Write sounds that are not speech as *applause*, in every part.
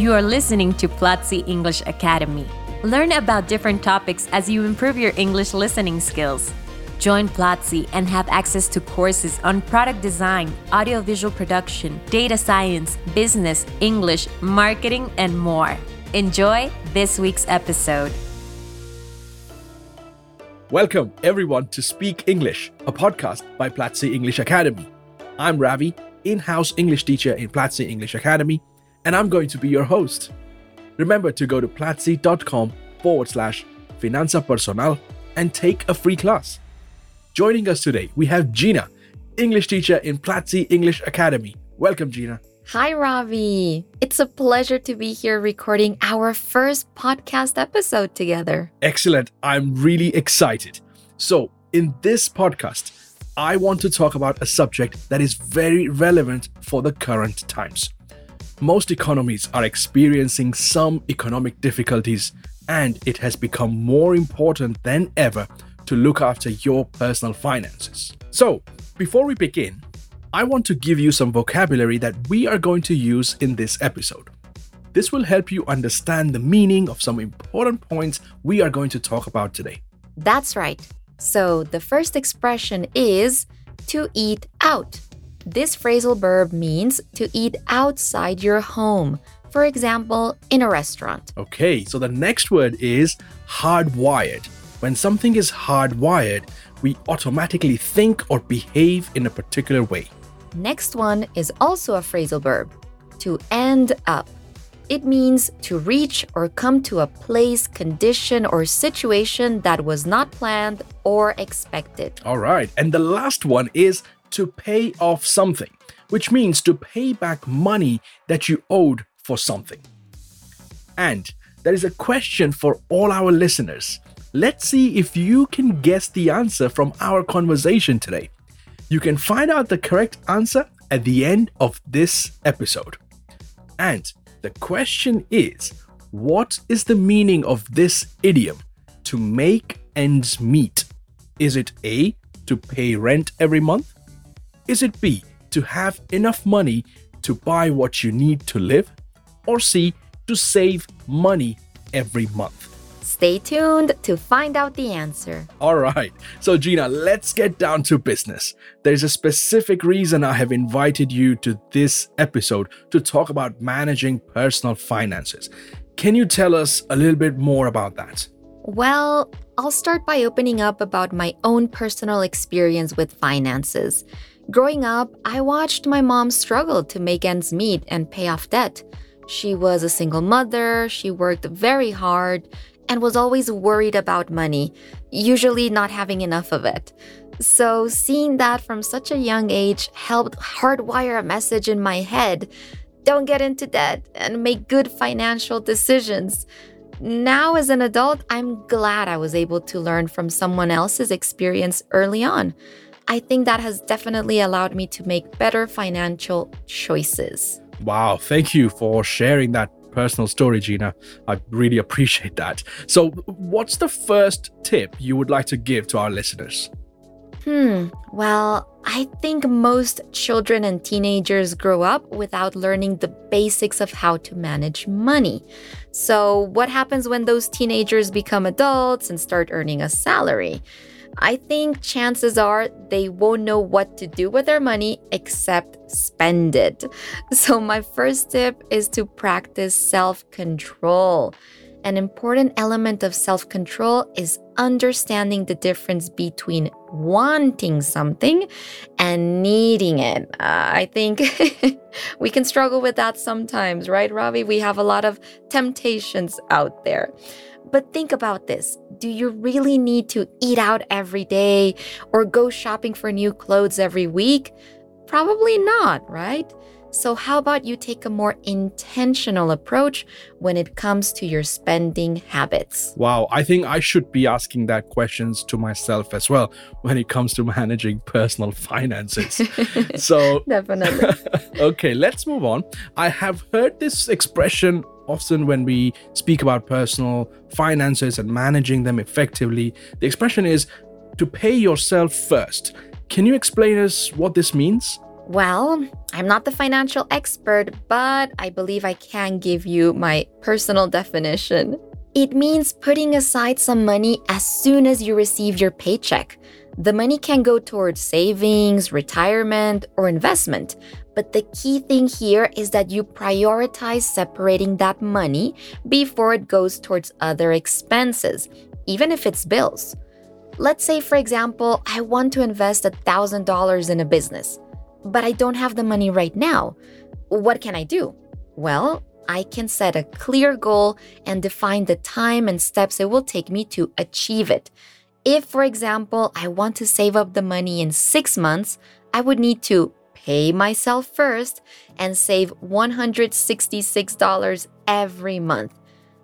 You are listening to Platzi English Academy. Learn about different topics as you improve your English listening skills. Join Platzi and have access to courses on product design, audiovisual production, data science, business, English, marketing, and more. Enjoy this week's episode. Welcome, everyone, to Speak English, a podcast by Platzi English Academy. I'm Ravee, in house English teacher in Platzi English Academy, and I'm going to be your host. Remember to go to platzi.com forward slash finanza personal and take a free class. Joining us today, we have Gina, English teacher in Platzi English Academy. Welcome, Gina. Hi, Ravee. It's a pleasure to be here recording our first podcast episode together. Excellent. I'm really excited. So, in this podcast, I want to talk about a subject that is very relevant for the current times. Most economies are experiencing some economic difficulties, and it has become more important than ever to look after your personal finances. So, before we begin, I want to give you some vocabulary that we are going to use in this episode. This will help you understand the meaning of some important points we are going to talk about today. That's right. So, the first expression is to eat out. This phrasal verb means to eat outside your home. For example, in a restaurant. Okay, so the next word is hardwired. When something is hardwired, we automatically think or behave in a particular way. Next one is also a phrasal verb to end up. It means to reach or come to a place, condition, or situation that was not planned or expected. All right, and the last one is to pay off something, which means to pay back money that you owed for something. And there is a question for all our listeners. Let's see if you can guess the answer from our conversation today. You can find out the correct answer at the end of this episode. And the question is what is the meaning of this idiom to make ends meet? Is it A, to pay rent every month? Is it B, to have enough money to buy what you need to live? Or C, to save money every month? Stay tuned to find out the answer. All right, so Gina, let's get down to business. There's a specific reason I have invited you to this episode to talk about managing personal finances. Can you tell us a little bit more about that? Well, I'll start by opening up about my own personal experience with finances. Growing up, I watched my mom struggle to make ends meet and pay off debt. She was a single mother, she worked very hard, and was always worried about money, usually not having enough of it. So, seeing that from such a young age helped hardwire a message in my head don't get into debt and make good financial decisions. Now, as an adult, I'm glad I was able to learn from someone else's experience early on. I think that has definitely allowed me to make better financial choices. Wow, thank you for sharing that personal story, Gina. I really appreciate that. So, what's the first tip you would like to give to our listeners? Hmm, well, I think most children and teenagers grow up without learning the basics of how to manage money. So, what happens when those teenagers become adults and start earning a salary? I think chances are they won't know what to do with their money except spend it. *laughs* So, my first tip is to practice self control. An important element of self control is understanding the difference between wanting something and needing it. Uh, I think *laughs* we can struggle with that sometimes, right, Ravee? We have a lot of temptations out there. But think about this do you really need to eat out every day or go shopping for new clothes every week? Probably not, right? So, how about you take a more intentional approach when it comes to your spending habits? Wow, I think I should be asking that questions to myself as well when it comes to managing *laughs* personal finances. *laughs* so, definitely. *laughs* okay, let's move on. I have heard this expression often when we speak about personal finances and managing them effectively. The expression is to pay yourself first. Can you explain us what this means? Well, I'm not the financial expert, but I believe I can give you my personal definition. It means putting aside some money as soon as you receive your paycheck. The money can go towards savings, retirement, or investment. But the key thing here is that you prioritize separating that money before it goes towards other expenses, even if it's bills. Let's say, for example, I want to invest $1,000 in a business but I don't have the money right now. What can I do? Well, I can set a clear goal and define the time and steps it will take me to achieve it. If, for example, I want to save up the money in six months, I would need to pay myself first and save $166 every month.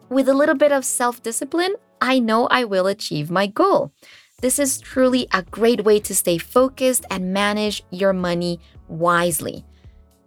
With a little bit of self discipline, I know I will achieve my goal. This is truly a great way to stay focused and manage your money wisely.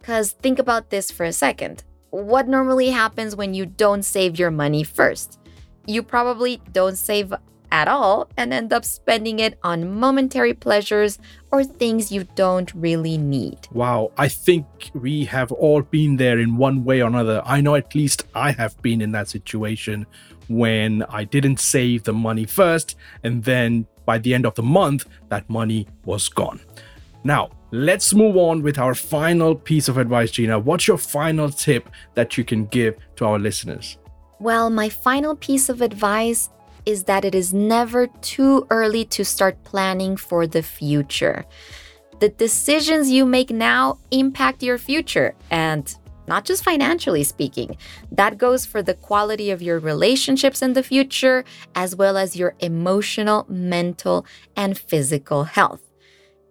Because think about this for a second. What normally happens when you don't save your money first? You probably don't save at all and end up spending it on momentary pleasures or things you don't really need. Wow, I think we have all been there in one way or another. I know at least I have been in that situation when I didn't save the money first and then by the end of the month, that money was gone. Now, let's move on with our final piece of advice, Gina. What's your final tip that you can give to our listeners? Well, my final piece of advice is that it is never too early to start planning for the future. The decisions you make now impact your future, and not just financially speaking. That goes for the quality of your relationships in the future, as well as your emotional, mental, and physical health.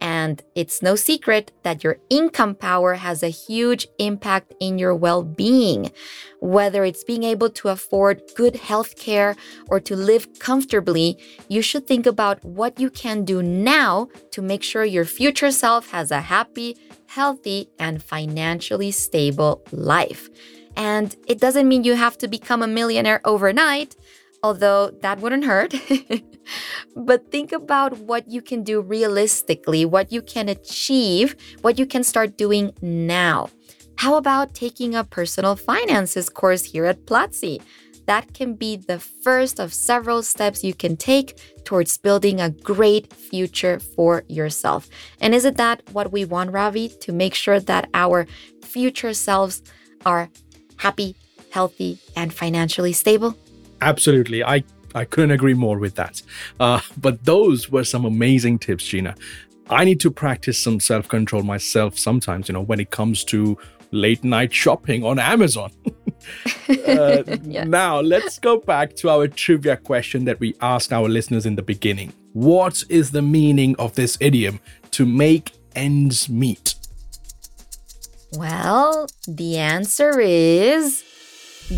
And it's no secret that your income power has a huge impact in your well being. Whether it's being able to afford good health care or to live comfortably, you should think about what you can do now to make sure your future self has a happy, healthy, and financially stable life. And it doesn't mean you have to become a millionaire overnight, although that wouldn't hurt. *laughs* but think about what you can do realistically, what you can achieve, what you can start doing now. How about taking a personal finances course here at Platzi? That can be the first of several steps you can take towards building a great future for yourself. And isn't that what we want, Ravee? To make sure that our future selves are happy, healthy, and financially stable? Absolutely. I, I couldn't agree more with that. Uh, but those were some amazing tips, Gina. I need to practice some self control myself sometimes, you know, when it comes to late night shopping on Amazon. *laughs* uh, *laughs* yes. Now, let's go back to our trivia question that we asked our listeners in the beginning. What is the meaning of this idiom to make ends meet? Well, the answer is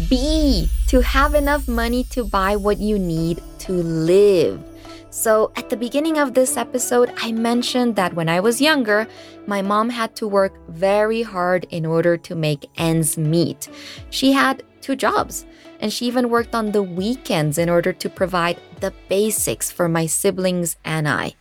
B. To have enough money to buy what you need to live. So, at the beginning of this episode, I mentioned that when I was younger, my mom had to work very hard in order to make ends meet. She had two jobs, and she even worked on the weekends in order to provide the basics for my siblings and I.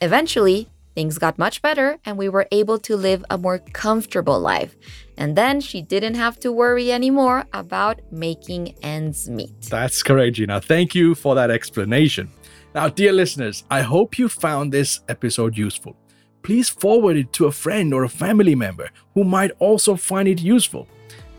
Eventually, things got much better, and we were able to live a more comfortable life. And then she didn't have to worry anymore about making ends meet. That's correct, Gina. Thank you for that explanation. Now, dear listeners, I hope you found this episode useful. Please forward it to a friend or a family member who might also find it useful.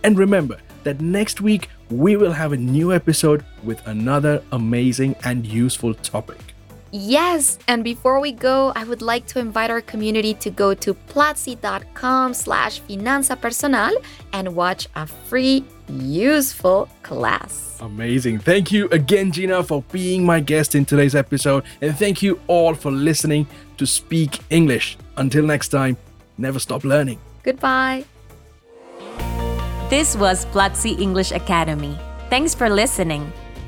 And remember that next week we will have a new episode with another amazing and useful topic. Yes, and before we go, I would like to invite our community to go to platzi.com slash finanza personal and watch a free, useful class. Amazing. Thank you again, Gina, for being my guest in today's episode. And thank you all for listening to Speak English. Until next time, never stop learning. Goodbye. This was Platzi English Academy. Thanks for listening.